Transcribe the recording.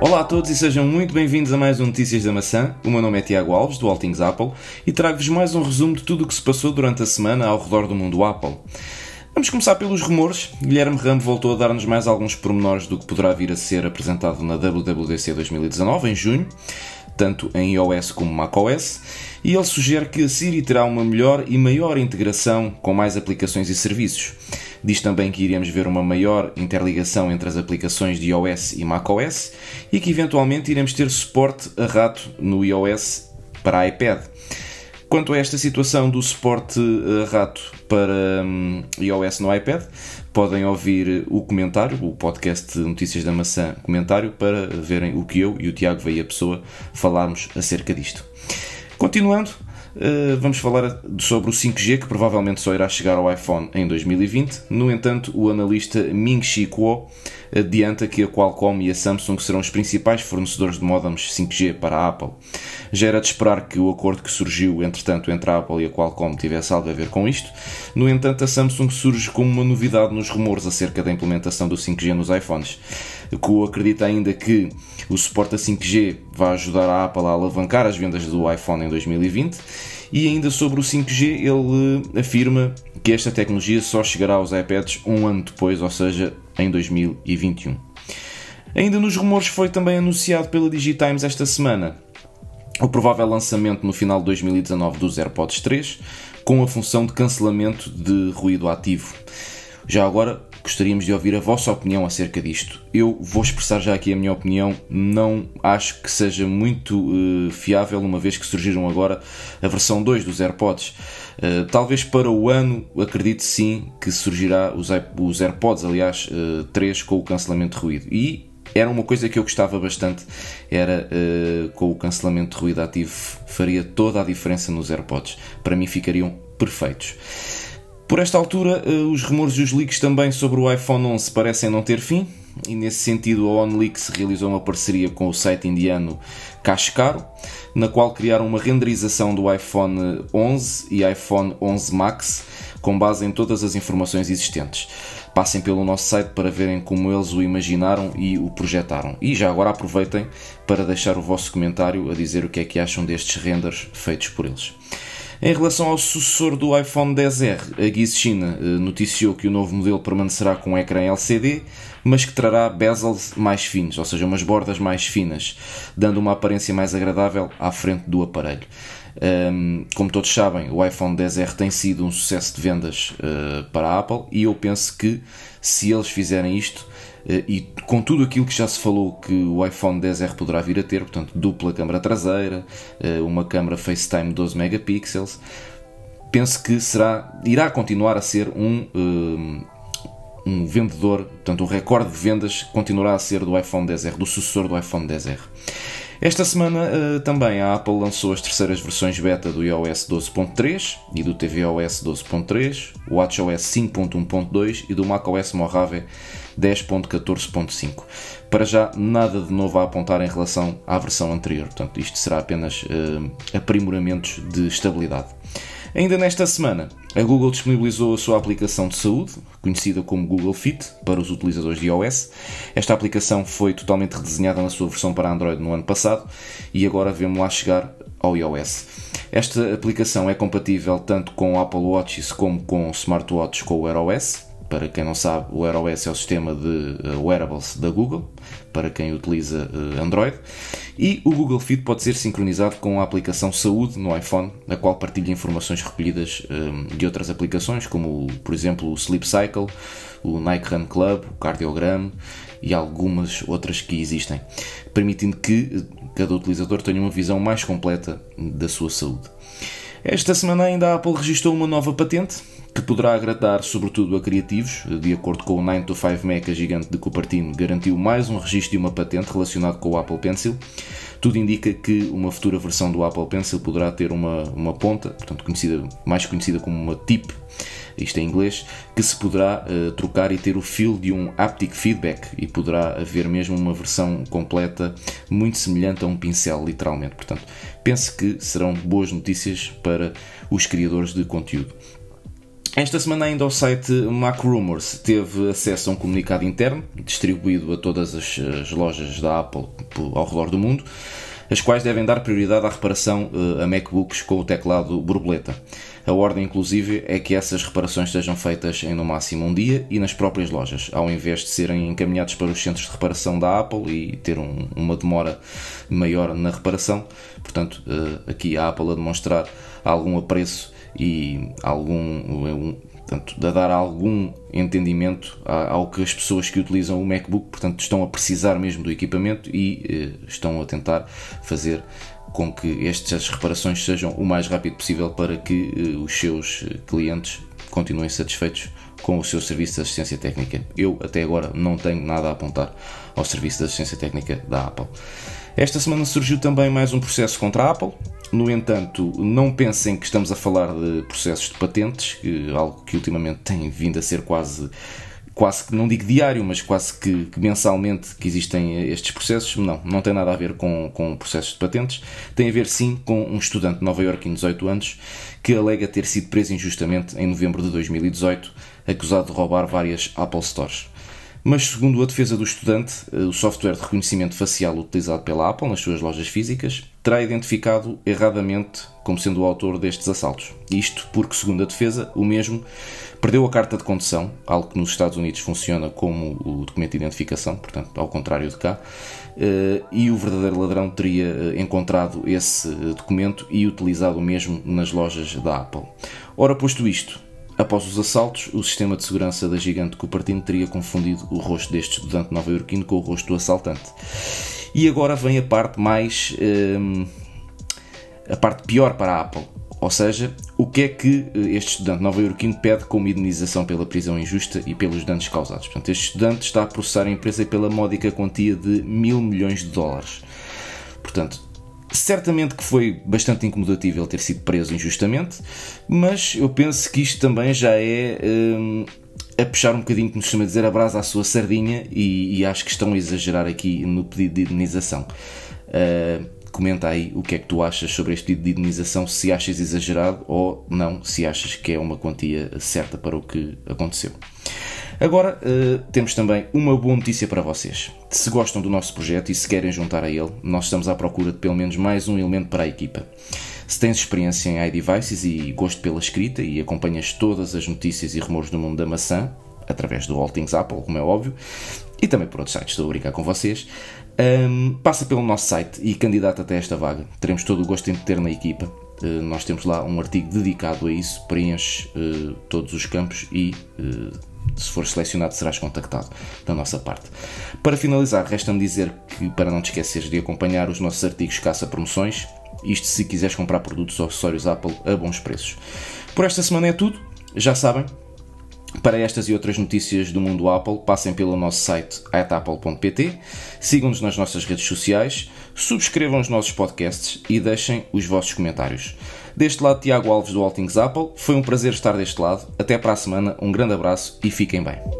Olá a todos e sejam muito bem-vindos a mais um Notícias da Maçã. O meu nome é Tiago Alves, do Altings Apple, e trago-vos mais um resumo de tudo o que se passou durante a semana ao redor do mundo Apple. Vamos começar pelos rumores. Guilherme Rambo voltou a dar-nos mais alguns pormenores do que poderá vir a ser apresentado na WWDC 2019, em junho, tanto em iOS como macOS, e ele sugere que a Siri terá uma melhor e maior integração com mais aplicações e serviços. Diz também que iremos ver uma maior interligação entre as aplicações de iOS e macOS e que eventualmente iremos ter suporte a rato no iOS para iPad. Quanto a esta situação do suporte a rato para um, iOS no iPad, podem ouvir o comentário, o podcast Notícias da Maçã comentário, para verem o que eu e o Tiago Veia Pessoa falarmos acerca disto. Continuando, vamos falar sobre o 5G, que provavelmente só irá chegar ao iPhone em 2020. No entanto, o analista Ming-Chi Kuo adianta que a Qualcomm e a Samsung serão os principais fornecedores de modems 5G para a Apple. Já era de esperar que o acordo que surgiu, entretanto, entre a Apple e a Qualcomm tivesse algo a ver com isto. No entanto, a Samsung surge como uma novidade nos rumores acerca da implementação do 5G nos iPhones. Kuo acredita ainda que o suporte a 5G vai ajudar a Apple a alavancar as vendas do iPhone em 2020 e ainda sobre o 5G ele eh, afirma que esta tecnologia só chegará aos iPads um ano depois, ou seja, em 2021. Ainda nos rumores foi também anunciado pela Digitimes esta semana o provável lançamento no final de 2019 dos AirPods 3 com a função de cancelamento de ruído ativo. Já agora, gostaríamos de ouvir a vossa opinião acerca disto. Eu vou expressar já aqui a minha opinião, não acho que seja muito uh, fiável, uma vez que surgiram agora a versão 2 dos AirPods. Uh, talvez para o ano, acredito sim que surgirá os, os AirPods, aliás, uh, eh, 3 com o cancelamento de ruído. E era uma coisa que eu gostava bastante, era uh, com o cancelamento de ruído ativo, faria toda a diferença nos AirPods. Para mim ficariam perfeitos. Por esta altura, eh, os rumores e os leaks também sobre o iPhone 11 parecem não ter fim, e nesse sentido a OnLeaks realizou uma parceria com o site indiano Kashkaro, na qual criaram uma renderização do iPhone 11 e iPhone 11 Max com base em todas as informações existentes. Passem pelo nosso site para verem como eles o imaginaram e o projetaram. E já agora aproveitem para deixar o vosso comentário a dizer o que é que acham destes renders feitos por eles. Em relação ao sucessor do iPhone XR, a Giz China eh, noticiou que o novo modelo permanecerá com um ecrã LCD, mas que trará bezels mais finos, ou seja, umas bordas mais finas, dando uma aparência mais agradável à frente do aparelho. Como todos sabem, o iPhone XR tem sido um sucesso de vendas uh, para a Apple e eu penso que se eles fizerem isto, eh, e com tudo aquilo que já se falou que o iPhone 10R poderá vir a ter, portanto, dupla câmara traseira, eh, uma câmara FaceTime 12 megapixels, penso que será, irá continuar a ser um, um, eh, um vendedor, portanto, o recorde de vendas continuará a ser do iPhone 10R, do sucessor do iPhone 10R. Esta semana uh, também a Apple lançou as terceiras versões beta do iOS 12.3 e do tvOS 12.3, o WatchOS 5.1.2 e do macOS Mojave 10.14.5. Para já, nada de novo a apontar em relação à versão anterior, portanto, isto será apenas uh, aprimoramentos de estabilidade. Ainda nesta semana, a Google disponibilizou a sua aplicação de saúde, conhecida como Google Fit, para os utilizadores de iOS. Esta aplicação foi totalmente redesenhada na sua versão para Android no ano passado e agora vemos lá chegar ao iOS. Esta aplicação é compatível tanto com Apple Watches como com smartwatches com o Wear OS. Para quem não sabe, o Wear OS é o sistema de eh, wearables da Google, para quem utiliza eh, Android. E o Google Fit pode ser sincronizado com a aplicação Saúde no iPhone, a qual partilha informações recolhidas eh, de outras aplicações, como, por exemplo, o Sleep Cycle, o Nike Run Club, o Cardiogram e algumas outras que existem, permitindo que cada utilizador tenha uma visão mais completa da sua saúde. Esta semana ainda a Apple registrou uma nova patente que poderá agradar sobretudo a criativos. De acordo com o 9 to 5 Mac, gigante de Cupertino garantiu mais um registro de uma patente relacionado com o Apple Pencil. Tudo indica que uma futura versão do Apple Pencil poderá ter uma, uma ponta, portanto conhecida, mais conhecida como uma tip, isto em inglês, que se poderá uh, trocar e ter o feel de um haptic feedback e poderá haver mesmo uma versão completa muito semelhante a um pincel, literalmente. Portanto, penso que serão boas notícias para os criadores de conteúdo. Esta semana ainda o site Mac Rumors teve acesso a um comunicado interno distribuído a todas as, as lojas da Apple ao redor do mundo, as quais devem dar prioridade à reparação uh, a MacBooks com o teclado borboleta. A ordem, inclusive, é que essas reparações sejam feitas em no máximo um dia e nas próprias lojas, ao invés de serem encaminhados para os centros de reparação da Apple e ter um, uma demora maior na reparação. Portanto, uh, aqui a Apple a demonstrar algum apreço e algum um, portanto, a dar algum entendimento ao que as pessoas que utilizam o MacBook, portanto, estão a precisar mesmo do equipamento e eh, estão a tentar fazer com que estas reparações sejam o mais rápido possível para que eh, os seus eh, clientes continuem satisfeitos com o seu serviço de assistência técnica. Eu até agora não tenho nada a apontar ao serviço de assistência técnica da Apple. Esta semana surgiu também mais um processo contra a Apple. No entanto, não pensem que estamos a falar de processos de patentes, algo que ultimamente tem vindo a ser quase quase que não digo diário, mas quase que, que, mensalmente que existem estes processos. Não, não tem nada a ver com, com processos de patentes. Tem a ver sim com um estudante de Nova Iorque em 18 anos que alega ter sido preso injustamente em novembro de 2018, acusado de roubar várias Apple Stores. Mas, segundo a defesa do estudante, eh, o software de reconhecimento facial utilizado pela Apple nas suas lojas físicas terá identificado erradamente como sendo o autor destes assaltos. Isto porque, segundo a defesa, o mesmo perdeu a carta de condução, algo que nos Estados Unidos funciona como o documento de identificação, portanto, ao contrário de cá, eh, e o verdadeiro ladrão teria eh, encontrado esse documento e utilizado o mesmo nas lojas da Apple. Ora, posto isto, Após os assaltos, o sistema de segurança da gigante Cupertino teria confundido o rosto deste estudante nova-iorquino com o rosto do assaltante. E agora vem a parte mais. Hum, a parte pior para a Apple. Ou seja, o que é que eh, este estudante nova-iorquino pede como indenização pela prisão injusta e pelos danos causados? Portanto, este estudante está a processar a empresa pela módica quantia de mil milhões de dólares. Portanto, Certamente que foi bastante incomodativo ele ter sido preso injustamente, mas eu penso que isto também já é hum, a puxar um bocadinho, como se chama dizer, a brasa à sua sardinha e, e, acho que estão a exagerar aqui no pedido de indenização. Uh, comenta aí o que é que tu achas sobre este pedido de indenização, se achas exagerado ou não, se achas que é uma quantia certa para o que aconteceu. Agora uh, temos também uma boa notícia para vocês. Se gostam do nosso projeto e se querem juntar a ele, nós estamos à procura de pelo menos mais um elemento para a equipa. Se tens experiência em iDevices e gosto pela escrita e acompanhas todas as notícias e rumores do mundo da maçã, através do All Things Apple, como é óbvio, e também por outros sites, estou a brincar com vocês, um, passa pelo nosso site e candidata até esta vaga. Teremos todo o gosto em ter na equipa. Uh, nós temos lá um artigo dedicado a isso, preenche uh, todos os campos e uh, se for selecionado, serás contactado da nossa parte. Para finalizar, resta-me dizer que, para não te esqueceres de acompanhar os nossos artigos caça promoções, isto se quiseres comprar produtos ou acessórios Apple a bons preços. Por esta semana é tudo, já sabem. Para estas e outras notícias do mundo Apple, passem pelo nosso site atapple.pt, sigam-nos nas nossas redes sociais, subscrevam os nossos podcasts e deixem os vossos comentários. Deste lado, Tiago Alves do Altings Apple. Foi um prazer estar deste lado. Até para a semana, um grande abraço e fiquem bem.